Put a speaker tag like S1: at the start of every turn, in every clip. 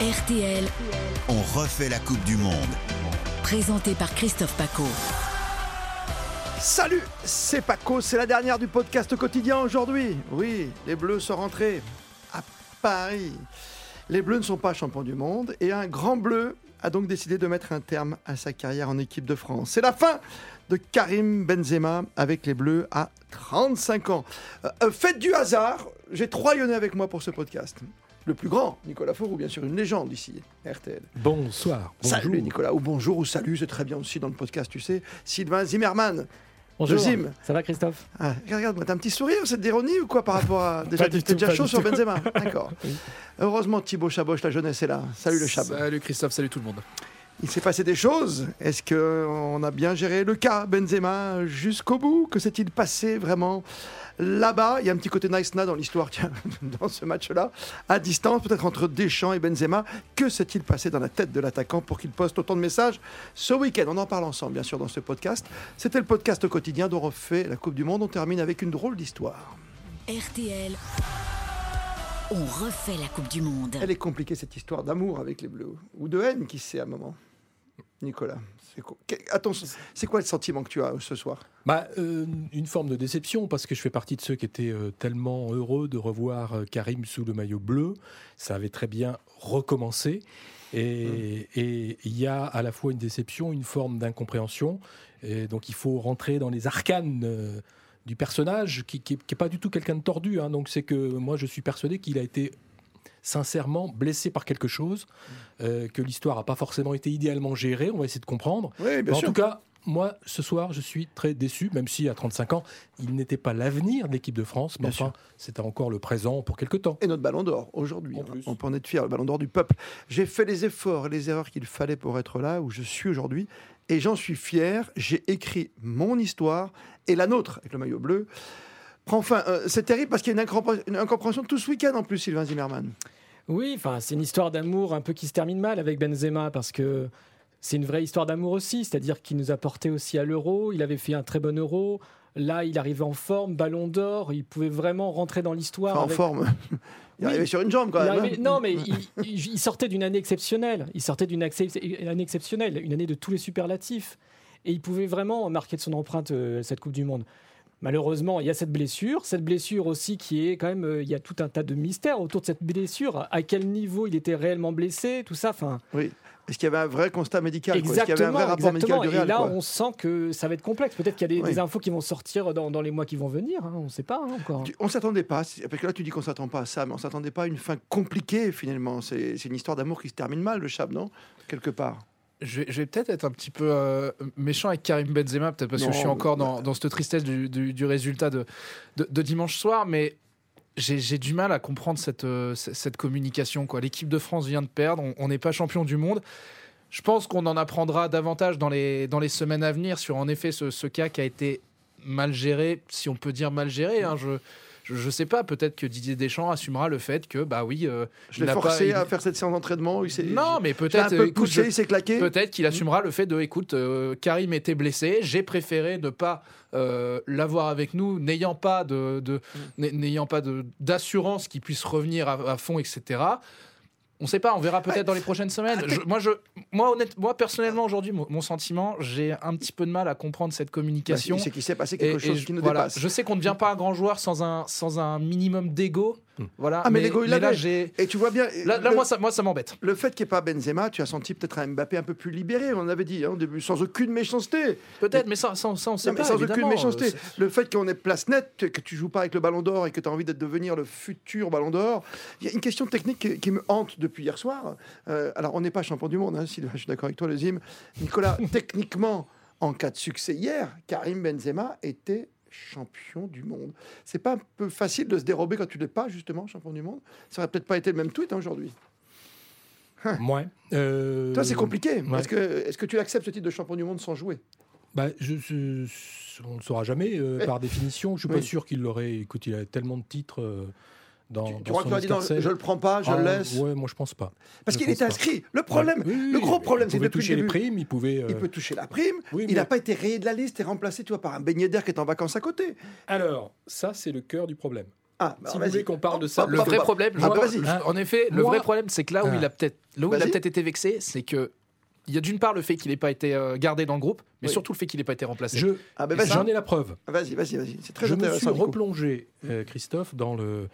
S1: RTL,
S2: On refait la Coupe du Monde.
S1: présenté par Christophe Paco.
S3: Salut, c'est Paco, c'est la dernière du podcast quotidien aujourd'hui. Oui, les Bleus sont rentrés à Paris. Les Bleus ne sont pas champions du monde et un grand bleu a donc décidé de mettre un terme à sa carrière en équipe de France. C'est la fin de Karim Benzema avec les Bleus à 35 ans. Euh, euh, faites du hasard, j'ai trois Lyonnais avec moi pour ce podcast. Le plus grand, Nicolas Faurou, bien sûr, une légende ici, RTL.
S4: Bonsoir. Bonjour.
S3: Salut Nicolas, ou bonjour ou salut, c'est très bien aussi dans le podcast, tu sais. Sylvain Zimmermann.
S4: Bonjour.
S3: Zim.
S4: Ça va Christophe?
S3: Ah, regarde, t'as un petit sourire, c'est d'ironie ou quoi par rapport à. Déjà, t'es déjà chaud sur. Benzema. D'accord. Heureusement, Thibaut Chaboche, la jeunesse est là. Salut le Chab.
S5: Salut Christophe, salut tout le monde.
S3: Il s'est passé des choses. Est-ce qu'on a bien géré le cas Benzema jusqu'au bout? Que s'est-il passé vraiment là-bas? Il y a un petit côté nice na dans l'histoire, tiens, dans ce match-là. À distance, peut-être entre Deschamps et Benzema. Que s'est-il passé dans la tête de l'attaquant pour qu'il poste autant de messages ce week-end? On en parle ensemble, bien sûr, dans ce podcast. C'était le podcast au quotidien dont on refait la Coupe du Monde. On termine avec une drôle d'histoire.
S1: RTL, on refait la Coupe du Monde.
S3: Elle est compliquée cette histoire d'amour avec les Bleus ou de haine qui sait à un moment. Nicolas, c'est quoi, que- attends, c'est quoi le sentiment que tu as euh, ce soir
S4: bah, euh, Une forme de déception parce que je fais partie de ceux qui étaient euh, tellement heureux de revoir euh, Karim sous le maillot bleu. Ça avait très bien recommencé. Et et il y a à la fois une déception, une forme d'incompréhension. Et donc il faut rentrer dans les arcanes du personnage qui n'est pas du tout quelqu'un de tordu. hein. Donc c'est que moi je suis persuadé qu'il a été sincèrement blessé par quelque chose, euh, que l'histoire n'a pas forcément été idéalement gérée. On va essayer de comprendre.
S3: Oui, bien
S4: en
S3: sûr.
S4: tout cas, moi, ce soir, je suis très déçu, même si à 35 ans, il n'était pas l'avenir de l'équipe de France, mais
S3: Bien
S4: enfin, c'était encore le présent pour quelque temps.
S3: Et notre ballon d'or aujourd'hui. Hein. On peut en être fier, le ballon d'or du peuple. J'ai fait les efforts et les erreurs qu'il fallait pour être là où je suis aujourd'hui. Et j'en suis fier. J'ai écrit mon histoire et la nôtre avec le maillot bleu. Enfin, euh, c'est terrible parce qu'il y a une, incompré- une incompréhension tout ce week-end en plus, Sylvain Zimmermann.
S6: Oui, enfin, c'est une histoire d'amour un peu qui se termine mal avec Benzema parce que c'est une vraie histoire d'amour aussi, c'est-à-dire qu'il nous a porté aussi à l'Euro, il avait fait un très bon Euro. Là, il arrivait en forme, ballon d'or, il pouvait vraiment rentrer dans l'histoire.
S3: Enfin, en forme. Il
S6: Oui.
S3: arrivait sur une jambe quand même.
S6: arrivait-
S3: hein.
S6: Non, mais il, sortait d'une année exceptionnelle. Il sortait d'une année exceptionnelle, une année de tous les superlatifs. Et il pouvait vraiment marquer de son empreinte euh, cette Coupe du Monde. Malheureusement, il y a cette blessure. Cette blessure aussi qui est quand même. euh, il y a tout un tas de mystères autour de cette blessure. À quel niveau il était réellement blessé, tout ça. Enfin,
S3: Oui. Est-ce qu'il y avait un vrai constat médical quoi? Est-ce qu'il y avait un vrai rapport
S6: exactement.
S3: médical du
S6: Et là,
S3: quoi?
S6: on sent que ça va être complexe. Peut-être qu'il y a des,
S3: Oui.
S6: des infos qui vont sortir dans, dans les mois qui vont venir. hein, on ne sait pas hein, encore.
S3: Tu- On s'attendait pas, parce que là tu dis qu'on s'attend pas à ça, mais on s'attendait pas à une fin compliquée finalement. C'est c'est une histoire d'amour qui se termine mal, le Chab, non Quelque part.
S5: Je vais, peut-être être un petit peu euh, méchant avec Karim Benzema, peut-être parce
S3: Non,
S5: que je suis encore dans, dans cette tristesse du, du- du résultat de, de, de dimanche soir, mais j'ai du mal à comprendre cette, euh, cette communication. L'équipe de France vient de perdre, on- on n'est pas champion du monde. Je pense qu'on en apprendra davantage dans les, dans les semaines à venir sur en effet ce, ce cas qui a été mal géré, si on peut dire mal géré. hein. je, je, je sais pas, peut-être que Didier Deschamps assumera le fait que, bah oui, euh,
S3: Je l'ai forcé
S5: pas- il-
S3: à faire cette séance d'entraînement. il s'est-
S5: non, mais peut-être.
S3: peu poussé, il s'est claqué.
S5: Peut-être qu'il assumera le fait de, écoute, euh, Karim était blessé, j'ai préféré ne pas euh, l'avoir avec nous, n'ayant pas de, de- n'a- n'ayant pas de d'assurance qu'il puisse revenir à, à fond, etc. On ne sait pas, on verra peut-être dans les prochaines semaines. Je- moi, je, moi, honnête, moi, personnellement, aujourd'hui, mon, mon sentiment, j'ai un petit peu de mal à comprendre cette
S3: Bah,
S5: communication.
S3: c'est qu'il s'est passé quelque
S5: et
S3: chose
S5: je-
S3: qui nous
S5: voilà,
S3: dépasse.
S5: Je sais qu'on ne devient pas un grand joueur sans un, sans un minimum d'ego. Voilà.
S3: Ah, mais l'ego, il
S5: là, j'ai.
S3: Et tu vois bien.
S5: Là, là,
S3: le,
S5: moi, ça, moi, ça m'embête.
S3: le fait qu'il n'y ait pas Benzema, tu as senti peut-être un Mbappé un peu plus libéré, on avait dit hein, au début, sans aucune méchanceté.
S5: Peut-être, mais ça, ça, ça, on sait
S3: Non, mais
S5: pas.
S3: sans aucune méchanceté.
S5: Euh,
S3: Le fait qu'on ait place nette, que tu joues pas avec le ballon d'or et que tu as envie de devenir le futur ballon d'or. Il y a une question technique qui, qui me hante depuis hier soir. Euh, alors, on n'est pas champion du monde, hein, Sylvain, je suis d'accord avec toi, le Zim. Nicolas, techniquement, en cas de succès hier, Karim Benzema était champion du monde. C'est pas un peu facile de se dérober quand tu n'es pas justement champion du monde Ça aurait peut-être pas été le même tweet hein, aujourd'hui.
S4: Ouais. Euh,
S3: Toi, c'est compliqué.
S4: ouais.
S3: Est-ce que, est-ce que tu acceptes ce titre de champion du monde sans jouer?
S4: Bah, je, je- on ne le saura jamais, euh, par définition. Je suis
S3: Oui.
S4: pas sûr qu'il l'aurait. Écoute, il a tellement de titres euh, dans,
S3: Tu,
S4: dans
S3: tu crois dit non, je le prends pas, je
S4: Ah,
S3: le laisse
S4: Ouais, moi je pense pas.
S3: Parce
S4: je
S3: qu'il était
S4: pas.
S3: inscrit. Le problème,
S4: Ouais. Oui,
S3: le gros
S4: il
S3: problème, c'est
S4: pouvait
S3: depuis le
S4: toucher les
S3: début.
S4: primes, il pouvait.
S3: Il
S4: euh,
S3: peut toucher la prime.
S4: oui,
S3: il
S4: mais-
S3: n'a pas été rayé de la liste et remplacé tu vois, par un beignet d'air qui est en vacances à côté.
S4: Alors, ça, c'est le cœur du problème.
S3: Ah, bah,
S4: Si vous
S3: vas-y.
S4: voulez qu'on parle de ça,
S5: Le vrai problème,
S3: Ah,
S5: je-
S3: vas-y.
S5: je- en effet, le vrai problème, c'est que là où
S4: Ah.
S5: il a peut-être, là où il a peut-être été vexé, c'est que il y a d'une part le fait qu'il n'ait pas été euh, gardé dans le groupe, mais
S3: Oui.
S5: surtout le fait qu'il n'ait pas été remplacé.
S4: je,
S3: Ah, bah,
S4: j'en ai la preuve.
S3: Vas-y, vas-y, vas-y. C'est très
S4: je me suis
S3: intéressant. Nico.
S4: replongé, euh, Christophe, dans le,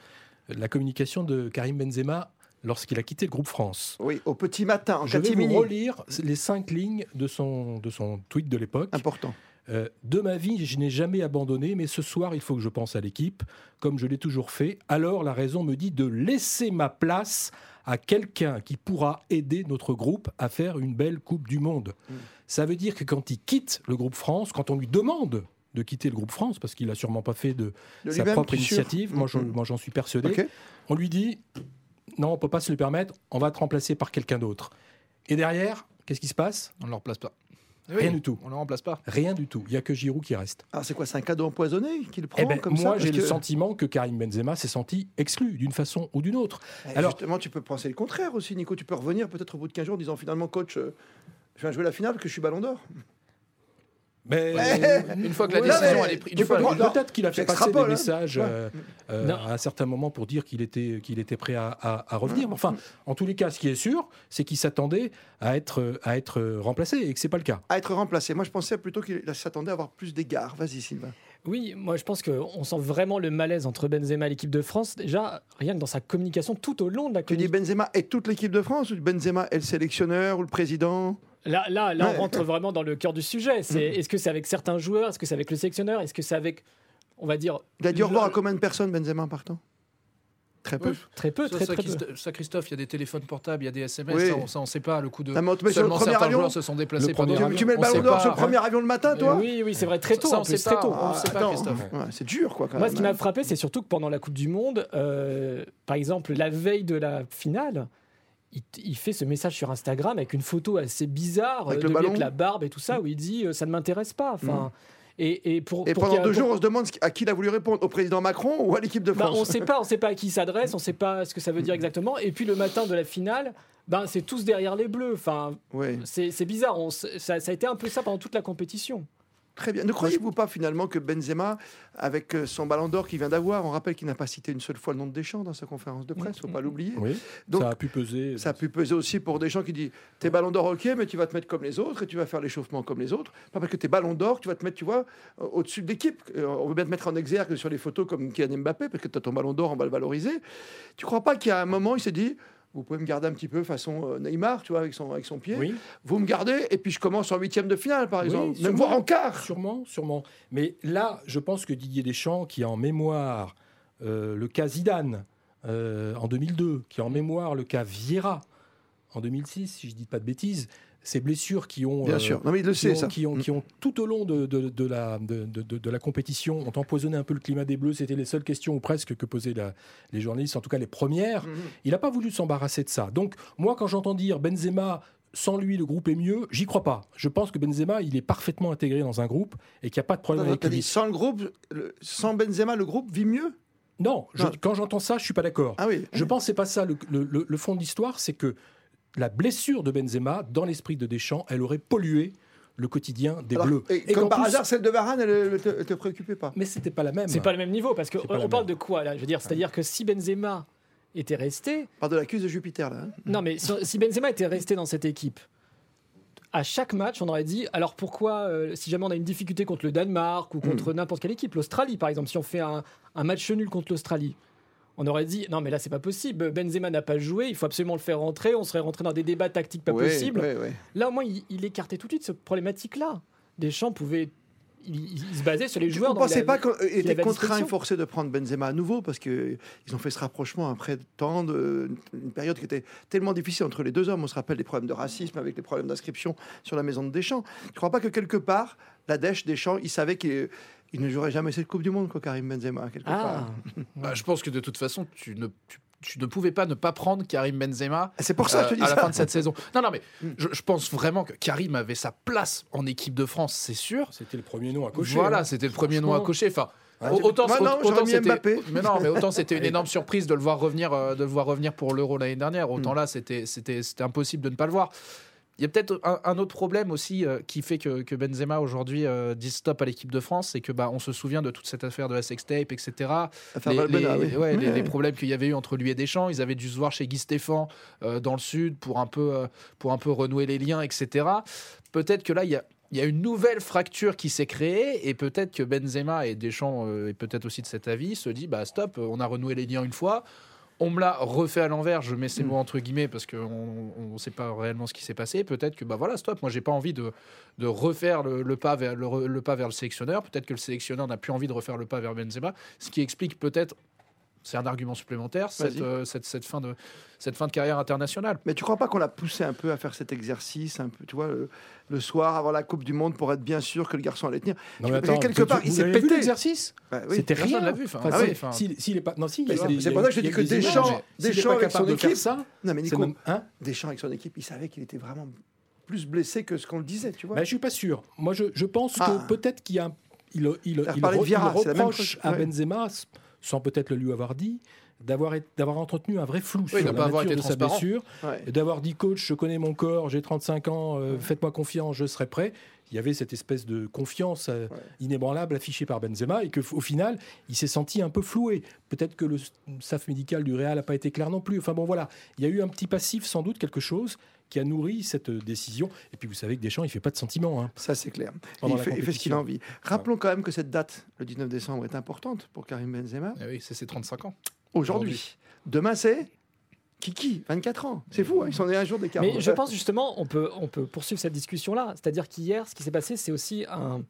S4: la communication de Karim Benzema lorsqu'il a quitté le groupe France.
S3: Oui, au petit matin, en
S4: Je vais vous relire les cinq lignes de son, de son tweet de l'époque.
S3: Important.
S4: Euh, de ma vie, je n'ai jamais abandonné, mais ce soir, il faut que je pense à l'équipe, comme je l'ai toujours fait. Alors, la raison me dit de laisser ma place à quelqu'un qui pourra aider notre groupe à faire une belle Coupe du Monde.
S3: Mm.
S4: Ça veut dire que quand il quitte le groupe France, quand on lui demande de quitter le groupe France, parce qu'il n'a sûrement pas fait de,
S3: De
S4: sa propre
S3: sûr
S4: initiative, moi, je-
S3: Mm.
S4: moi, j'en suis persuadé, on lui dit non, on ne peut pas se le permettre, on va te remplacer par quelqu'un d'autre. Et derrière, qu'est-ce qui se passe?
S5: On ne le remplace pas.
S4: Rien du tout.
S5: On ne le remplace pas.
S4: Rien du tout. Il n'y a que Giroud qui reste.
S3: Alors, c'est quoi C'est un cadeau empoisonné qu'il prend
S4: Eh ben,
S3: comme ça
S4: moi, j'ai le sentiment que Karim Benzema s'est senti exclu d'une façon ou d'une autre.
S3: Eh,
S4: Alors-
S3: Justement, tu peux penser le contraire aussi, Nico. Tu peux revenir peut-être au bout de 15 jours en disant finalement, coach, euh, je viens jouer la finale parce que je suis ballon d'or.
S4: Mais
S5: Une fois que la décision elle est prise,
S4: peut-être qu'il a fait passer des
S3: hein.
S4: messages euh, euh, à un certain moment pour dire qu'il était, qu'il était prêt à, à- à revenir. Mais enfin, en tous les cas, ce qui est sûr, c'est qu'il s'attendait à être, à être remplacé et que c'est pas le cas.
S3: À être remplacé. Moi, je pensais plutôt qu'il s'attendait à avoir plus d'égards. Vas-y, Sylvain.
S6: Oui, moi je pense qu'on sent vraiment le malaise entre Benzema et l'équipe de France. Déjà, rien que dans sa communication tout au long de la
S3: Tu dis
S6: communication.
S3: Benzema et toute l'équipe de France ou Benzema est le sélectionneur ou le président?
S6: Là, là, là
S3: Ouais.
S6: on rentre vraiment dans le cœur du sujet. C'est
S3: Mhm.
S6: est-ce que c'est avec certains joueurs, est-ce que c'est avec le sélectionneur, est-ce que c'est avec, on va dire,
S3: Il a dit au revoir
S6: Le-
S3: à combien de personnes, Benzema, en partant? Très peu.
S5: Oui.
S6: très peu,
S5: Ça,
S6: très
S5: ça,
S6: très peu.
S5: Ça, Christophe, il y a des téléphones portables, il y a des SMS,
S3: Oui.
S5: ça, on- ça, on sait pas le coup de.
S3: Non, mais on te met sur le
S5: Seulement
S3: premier
S5: certains
S3: avion?
S5: joueurs se sont déplacés
S4: Le
S5: des
S3: Tu,
S4: avion.
S3: tu mets le
S5: On
S3: ballon d'or sur le premier avion le matin, toi?
S6: Oui, oui, c'est vrai, très tôt.
S5: Ça, on
S6: plus,
S5: sait
S6: très
S5: pas.
S6: tôt.
S3: Ah,
S5: pas. Christophe.
S3: Ouais, c'est dur, quoi. Quand
S6: Moi,
S3: même,
S6: ce qui m'a
S3: hein.
S6: frappé, c'est surtout que pendant la Coupe du Monde, euh, par exemple, la veille de la finale, il, il fait ce message sur Instagram avec une photo assez bizarre
S3: Avec
S6: euh,
S3: le
S6: de lui
S3: ballon
S6: avec la barbe et tout ça, où il dit euh, ça ne m'intéresse pas. Enfin, et, et pour,
S3: Et pendant deux jours, on se demande à qui il a voulu répondre, au président Macron ou à l'équipe de
S6: bah,
S3: France
S6: on ne sait pas, on sait pas à qui il s'adresse, on ne sait pas ce que ça veut dire exactement. Et puis le matin de la finale, ben c'est tous derrière les Bleus. Enfin, c'est bizarre. On s- ça, ça a été un peu ça pendant toute la compétition.
S3: Très bien. Ne croyez-vous pas finalement que Benzema, avec euh, son ballon d'or qu'il vient d'avoir, on rappelle qu'il n'a pas cité une seule fois le nom de Deschamps dans sa conférence de presse, faut pas l'oublier.
S4: Oui,
S3: Donc,
S4: ça a pu peser.
S3: Ça a pu peser aussi pour des gens qui disent T'es ballon d'or, ok, mais tu vas te mettre comme les autres et tu vas faire l'échauffement comme les autres. Pas parce que t'es ballon d'or, tu vas te mettre, tu vois, au-dessus de l'équipe. Euh, On veut bien te mettre en exergue sur les photos comme Kylian Mbappé, parce que tu as ton ballon d'or, on va le valoriser. Tu crois pas qu'il y a un moment, il s'est dit Vous pouvez me garder un petit peu façon euh, Neymar, tu vois, avec son, avec son pied.
S4: Oui,
S3: Vous me gardez, et puis je commence en huitième de finale, par
S4: Oui,
S3: exemple. Même voir en quart.
S4: sûrement, sûrement. Mais là, je pense que Didier Deschamps, qui a en mémoire euh, le cas Zidane euh, en 2002, qui a en mémoire le cas Vieira en 2006, si je dis pas de bêtises, ces blessures qui ont
S3: Bien
S4: euh,
S3: sûr. Non, mais il le
S4: qui
S3: sait,
S4: ont,
S3: ça.
S4: qui ont, qui ont tout au long de, de- de la, de, de- de la compétition ont empoisonné un peu le climat des Bleus. C'était les seules questions ou presque que posaient la- les journalistes, en tout cas les premières.
S3: Mhm.
S4: Il n'a pas voulu s'embarrasser de ça. Donc moi, quand j'entends dire Benzema, sans lui, le groupe est mieux, j'y crois pas. Je pense que Benzema, il est parfaitement intégré dans un groupe et qu'il n'y a pas de problème avec
S3: dit,
S4: lui.
S3: sans le groupe, le- sans Benzema, le groupe vit mieux?
S4: Non, je- quand j'entends ça, je suis pas d'accord.
S3: Ah oui.
S4: Je pense que c'est pas ça. Le- le fond de l'histoire, c'est que la blessure de Benzema, dans l'esprit de Deschamps, elle aurait pollué le quotidien des
S3: Alors,
S4: Bleus.
S3: et
S4: Et
S3: comme par
S4: plus-
S3: hasard, celle de Varane, elle ne te, préoccupait pas.
S4: Mais c'était pas la même.
S6: C'est pas le même niveau parce que
S4: la
S6: on parle
S4: même.
S6: de quoi là? Je veux dire, c'est-à-dire que si Benzema était resté,
S3: Par de l'accuse de Jupiter, là. hein.
S6: non mais si Benzema était resté dans cette équipe, à chaque match, on aurait dit alors pourquoi euh, si jamais on a une difficulté contre le Danemark ou contre n'importe quelle équipe, l'Australie par exemple, si on fait un, un match nul contre l'Australie. On aurait dit non mais là c'est pas possible. Benzema n'a pas joué, il faut absolument le faire rentrer. On serait rentré dans des débats tactiques pas
S3: Ouais,
S6: possibles.
S3: ouais, ouais.
S6: Là au moins il, il écartait tout de suite cette problématique-là. Deschamps pouvait, il, se basait sur les joueurs.
S3: Vous ne
S6: il
S3: pas qu'ils
S6: qu'il à
S3: contraints et forcés de prendre Benzema à nouveau parce qu'ils ont fait ce rapprochement après tant de, une période qui était tellement difficile entre les deux hommes. On se rappelle des problèmes de racisme avec les problèmes d'inscription sur la maison de Deschamps. Je ne crois pas que quelque part, la Dèche, Deschamps, il savait qu'il il ne jouerait jamais cette Coupe du Monde, quoi, Karim Benzema, quelque
S6: Ah,
S3: part.
S5: Bah, je pense que de toute façon, tu ne, tu, tu ne pouvais pas ne pas prendre Karim Benzema
S3: C'est pour ça je
S5: euh,
S3: te dis
S5: à
S3: ça.
S5: la fin de cette saison. Non, non, mais
S3: Mm.
S5: je, je pense vraiment que Karim avait sa place en équipe de France, c'est sûr.
S4: C'était le premier nom à cocher.
S5: Voilà,
S4: hein.
S5: c'était le premier nom à cocher. Enfin,
S3: Ah,
S5: autant,
S3: non,
S5: autant
S3: Mbappé.
S5: mais non, mais autant c'était une énorme surprise de le voir revenir, euh, de le voir revenir pour l'Euro l'année dernière. Autant
S3: Mm.
S5: là, c'était, c'était, c'était impossible de ne pas le voir. Il y a peut-être un, un autre problème aussi euh, qui fait que, que Benzema aujourd'hui euh, dit stop à l'équipe de France, c'est que bah, on se souvient de toute cette affaire de la sextape, etc. Les,
S3: Valbuena,
S5: les-
S3: oui.
S5: ouais, les-
S3: Ouais.
S5: les problèmes qu'il y avait eu entre lui et Deschamps, ils avaient dû se voir chez Guy Stéphane euh, dans le sud pour un peu euh, pour un peu renouer les liens, etc. Peut-être que là il y a il y a une nouvelle fracture qui s'est créée et peut-être que Benzema et Deschamps est peut-être aussi de cet avis se dit bah stop, on a renoué les liens une fois, on me l'a refait à l'envers, je mets ces
S3: Mm.
S5: mots entre guillemets parce qu'on ne sait pas réellement ce qui s'est passé. Peut-être que bah voilà, stop, moi j'ai pas envie de, de refaire le, le pas vers le, le pas vers le sélectionneur. Peut-être que le sélectionneur n'a plus envie de refaire le pas vers Benzema, ce qui explique peut-être, c'est un argument supplémentaire, cette, euh, cette, cette fin de, cette fin de carrière internationale.
S3: Mais tu crois pas qu'on l'a poussé un peu à faire cet exercice, un peu, tu vois, le, le soir avant la Coupe du Monde pour être bien sûr que le garçon allait tenir?
S4: Non,
S3: mais quelque
S4: vous-
S3: part, il s'est pété.
S4: l'exercice?
S3: Bah oui.
S4: C'était rien.
S5: l'a vu, enfin,
S3: ah
S4: si-
S3: oui.
S5: enfin.
S4: s'il- s'il est pas, non, si,
S3: c'est pour ça que je dis que Deschamps- avec son équipe-
S4: ça,
S3: Non, mais
S4: c'est
S3: Nico,
S4: hein?
S3: Deschamps avec son équipe, il savait qu'il était vraiment plus blessé que ce qu'on le disait, tu vois.
S4: Ben, je suis pas sûr. Moi, je, pense
S3: Ah.
S4: que peut-être qu'il y a, un- il, il, il il reproche à. Benzema, sans peut-être le lui avoir dit, d'avoir entretenu un vrai flou sur
S5: de
S4: la nature
S5: été
S4: de sa blessure,
S3: Ouais.
S4: d'avoir dit coach, je connais mon corps, j'ai 35 ans, euh, faites-moi confiance, je serai prêt. Il y avait cette espèce de confiance euh,
S3: Ouais.
S4: inébranlable affichée par Benzema et que au final, il s'est senti un peu floué. Peut-être que le staff médical du Real n'a pas été clair non plus. Enfin bon, voilà, il y a eu un petit passif, sans doute quelque chose qui a nourri cette décision. Et puis vous savez que Deschamps, il fait pas de sentiments. hein.
S3: Ça, c'est clair. Il fait, il fait ce qu'il a envie. Rappelons quand même que cette date, le 19 décembre, est importante pour Karim Benzema.
S5: Eh oui, c'est ses 35 ans.
S3: Aujourd'hui. Demain, c'est Kiki, 24 ans. C'est fou, hein, ils sont nés un jour d'écart.
S6: Mais je pense justement, on peut, on peut poursuivre cette discussion-là. C'est-à-dire qu'hier, ce qui s'est passé, c'est aussi un,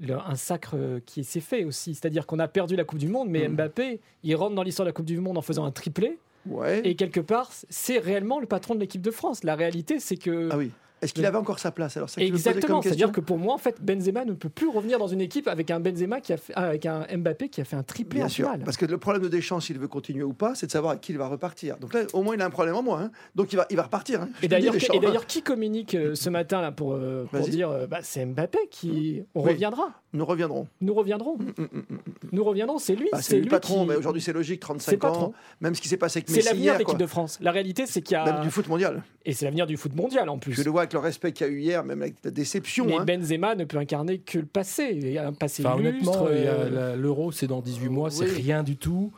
S6: le- un sacre qui s'est fait aussi. C'est-à-dire qu'on a perdu la Coupe du Monde, mais
S3: Mm.
S6: Mbappé, il rentre dans l'histoire de la Coupe du Monde en faisant un triplé.
S3: Ouais.
S6: Et quelque part, c'est réellement le patron de l'équipe de France. La réalité, c'est que.
S3: Ah oui. Est-ce qu'il avait encore sa place Alors, ça
S6: Exactement, c'est-à-dire que pour moi, en fait, Benzema ne peut plus revenir dans une équipe avec un Benzema qui a fait, ah, avec un Mbappé qui a fait un triplé
S3: Bien
S6: en
S3: sûr,
S6: finale.
S3: parce que le problème de Deschamps, s'il veut continuer ou pas, c'est de savoir à qui il va repartir. Donc là, au moins, il a un problème en moins. hein. Donc il va, il va repartir. hein.
S6: Et d'ailleurs,
S3: Deschamps,
S6: et d'ailleurs, qui communique euh, ce matin là pour, euh, pour dire euh, bah, c'est Mbappé qui on
S3: Oui.
S6: reviendra,
S3: nous reviendrons.
S6: nous reviendrons,
S3: Mm, mm, mm, mm.
S6: nous reviendrons, c'est lui,
S3: Bah, c'est le patron,
S6: qui-
S3: mais aujourd'hui c'est logique,
S6: c'est
S3: 35
S6: le patron.
S3: ans, même ce qui s'est passé avec
S6: C'est
S3: Messi
S6: l'avenir
S3: hier,
S6: de l'équipe de France. La réalité, c'est qu'il y
S3: même
S6: a
S3: du foot mondial.
S6: et c'est l'avenir du foot mondial en plus.
S3: Je le vois avec le respect qu'il y a eu hier, même avec la déception.
S6: Mais
S3: hein.
S6: Benzema ne peut incarner que le passé, il y a un passé
S4: Enfin,
S6: illustre, euh,
S4: l'euro, c'est dans 18 mois, c'est rien du tout.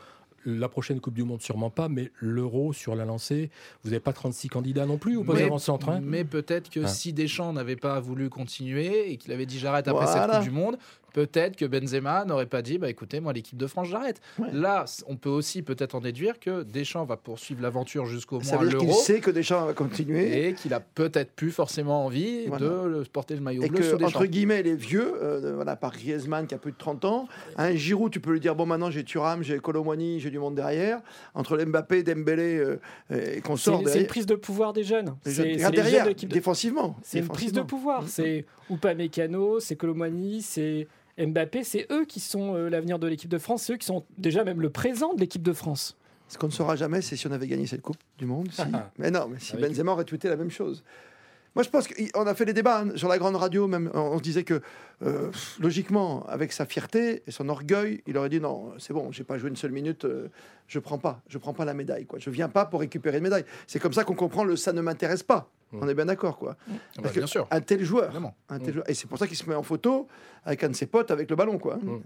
S4: La prochaine Coupe du Monde, sûrement pas, mais l'euro sur la lancée, vous n'avez pas 36 candidats non plus au poste
S5: Mais-
S4: avant-centre. hein?
S5: Mais peut-être que
S4: Ah.
S5: si Deschamps n'avait pas voulu continuer et qu'il avait dit j'arrête après cette
S3: Voilà.
S5: Coupe du Monde, peut-être que Benzema n'aurait pas dit bah écoutez moi l'équipe de France j'arrête.
S3: Ouais.
S5: Là, on peut aussi peut-être en déduire que Deschamps va poursuivre l'aventure jusqu'au
S3: Ça
S5: moins
S3: veut dire qu'il
S5: l'Euro
S3: sait que Deschamps va continuer.
S5: et qu'il a peut-être plus forcément envie
S3: Voilà.
S5: de le- porter le maillot
S3: Et
S5: bleu
S3: que, entre guillemets, les vieux, euh, voilà, par Griezmann qui a plus de 30 ans, un Giroud, tu peux lui dire bon, maintenant j'ai Thuram, j'ai Colomwani, j'ai du monde derrière. Entre Mbappé, Dembélé euh, et qu'on sort
S6: c'est une prise de pouvoir des jeunes.
S3: les
S6: C'est
S3: jeunes-
S6: c'est
S3: regarde
S6: les jeunes
S3: derrière,
S6: de
S3: défensivement.
S6: C'est une prise de pouvoir.
S3: Mm.
S6: C'est Upamecano, c'est Colomani, c'est Mbappé. C'est eux qui sont euh, l'avenir de l'équipe de France. C'est eux qui sont déjà même le présent de l'équipe de France.
S3: Ce qu'on ne saura jamais, c'est si on avait gagné cette Coupe du Monde. si. mais non, mais si
S4: Avec-
S3: Benzema aurait tweeté la même chose. Moi, je pense qu'on a fait des débats hein, sur la grande radio, même. On, se disait que, euh, logiquement, avec sa fierté et son orgueil, il aurait dit non, c'est bon, j'ai pas joué une seule minute, euh, je prends pas, je prends pas la médaille, quoi. Je viens pas pour récupérer une médaille. C'est comme ça qu'on comprend le ça ne m'intéresse pas.
S4: Mm.
S3: On est bien d'accord, quoi.
S5: Ah bah,
S3: Parce que
S5: bien sûr.
S3: Un tel joueur,
S5: Évidemment.
S3: un tel
S4: Mm.
S3: joueur. et c'est pour ça qu'il se met en photo avec un de ses potes avec le ballon, quoi.
S4: Mm.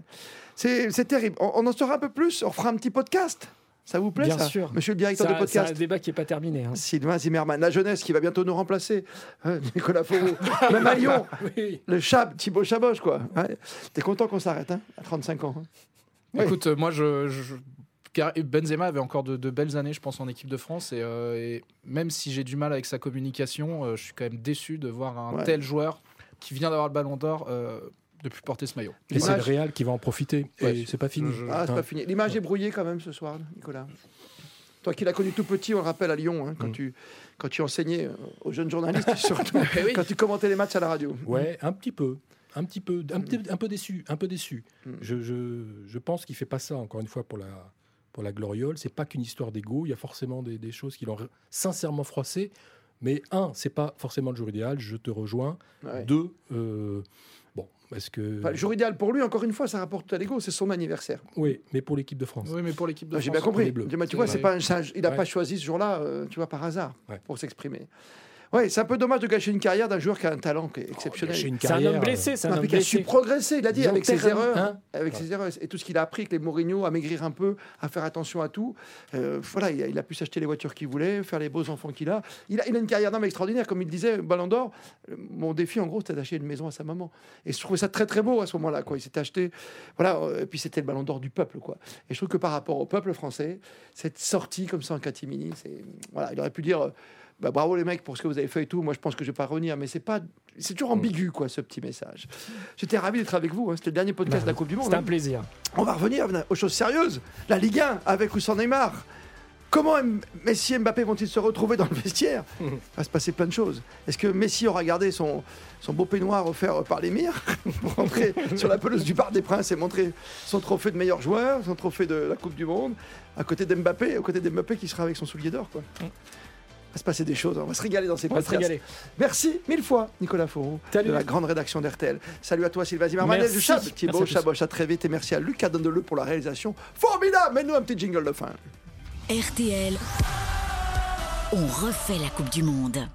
S3: C'est c'est terrible. On, on en saura un peu plus. On fera un petit podcast. Ça vous plaît,
S6: Bien
S3: ça
S6: sûr.
S3: Monsieur le directeur de
S6: un, c'est
S3: podcast.
S6: un débat qui n'est pas terminé. hein.
S3: Sylvain Zimmermann, la jeunesse qui va bientôt nous remplacer. Nicolas Fauveau, même à Lyon,
S4: Oui.
S3: le Chab, Thibaut Chaboche, quoi. Ouais. T'es content qu'on s'arrête, hein, à 35 ans. hein. Ouais.
S5: Écoute, euh, moi, je, je- car Benzema avait encore de, de belles années, je pense, en équipe de France. Et, euh, et même si j'ai du mal avec sa communication, euh, je suis quand même déçu de voir un
S3: Ouais.
S5: tel joueur qui vient d'avoir le ballon d'or euh, de plus porter ce maillot.
S4: Et c'est le Real qui va en profiter.
S5: Ouais,
S4: et c'est pas fini.
S5: je-
S3: Ah, c'est pas fini. L'image est brouillée quand même ce soir, Nicolas. Toi qui l'as connu tout petit, on le rappelle à Lyon, hein, quand,
S4: Mm.
S3: tu, quand tu enseignais euh, aux jeunes journalistes, surtout
S5: Eh oui.
S3: quand tu commentais les matchs à la radio.
S4: Ouais, un petit peu. Un petit peu, un, petit- un peu déçu, un peu déçu.
S3: Mm.
S4: Je, je, je pense qu'il fait pas ça encore une fois pour la pour la gloriole. C'est pas qu'une histoire d'ego. Il y a forcément des, des choses qui l'ont sincèrement froissé. Mais un, c'est pas forcément le jour idéal. Je te rejoins.
S3: Ouais.
S4: Deux, euh, bon, parce que
S3: Enfin, le jour idéal pour lui, encore une fois, ça rapporte à l'ego, c'est son anniversaire.
S4: oui, mais pour l'équipe de France.
S5: Oui, mais pour l'équipe de
S3: Ah, J'ai
S5: France.
S3: bien compris. Tu vois, c'est pas un- il n'a
S4: Ouais.
S3: pas choisi ce jour-là, euh, tu vois, par hasard,
S4: Ouais.
S3: pour s'exprimer. Ouais, c'est un peu dommage de gâcher une carrière d'un joueur qui a un talent qui est exceptionnel.
S6: C'est un homme blessé, c'est un homme
S3: qui a su progresser, il a dit,
S4: ont
S3: avec ses erreurs,
S4: hein.
S3: avec ses erreurs et tout ce qu'il a appris avec les Mourinho, à maigrir un peu, à faire attention à tout. Euh, voilà, il a, il a pu s'acheter les voitures qu'il voulait, faire les beaux enfants qu'il a. Il a, il a une carrière d'homme extraordinaire, comme il disait, Ballon d'Or. euh, Mon défi, en gros, c'était d'acheter une maison à sa maman. Et je trouvais ça très très beau à ce moment-là. Quoi. Il s'était acheté, voilà, euh, et puis c'était le Ballon d'Or du peuple, quoi. Et je trouve que par rapport au peuple français, cette sortie comme ça en catimini, c'est voilà, il aurait pu dire. Bah, bravo les mecs pour ce que vous avez fait et tout. Moi, je pense que je vais pas revenir, mais c'est pas, c'est toujours ambigu quoi, ce petit message. J'étais ravi d'être avec vous. hein. C'était le dernier podcast de la Coupe du Monde.
S6: C'était
S3: hein.
S6: un plaisir.
S3: On va revenir aux choses sérieuses. La Ligue 1 avec ou sans Neymar. Comment Messi et Mbappé vont-ils se retrouver dans le vestiaire? Il va se passer plein de choses. Est-ce que Messi aura gardé son, son beau peignoir offert par l'émir pour rentrer sur la pelouse du Parc des Princes et montrer son trophée de meilleur joueur, son trophée de la Coupe du Monde, à côté d'Mbappé, au côté d'Mbappé qui sera avec son soulier d'or quoi? Va se passer des choses, on va se régaler dans ces
S6: On va se régaler.
S3: Merci mille fois, Nicolas Fauroux,
S6: Salut.
S3: de la grande rédaction d'RTL. Salut à toi, Sylvain Zimmermann,
S6: Merci.
S3: du Chab,
S6: Merci
S3: Thibaut
S6: à tous.
S3: Chaboch, à très vite, et merci à Lucas Dondeleu pour la réalisation. Formidable Mets-nous un petit jingle de fin.
S1: RTL, on refait la Coupe du Monde.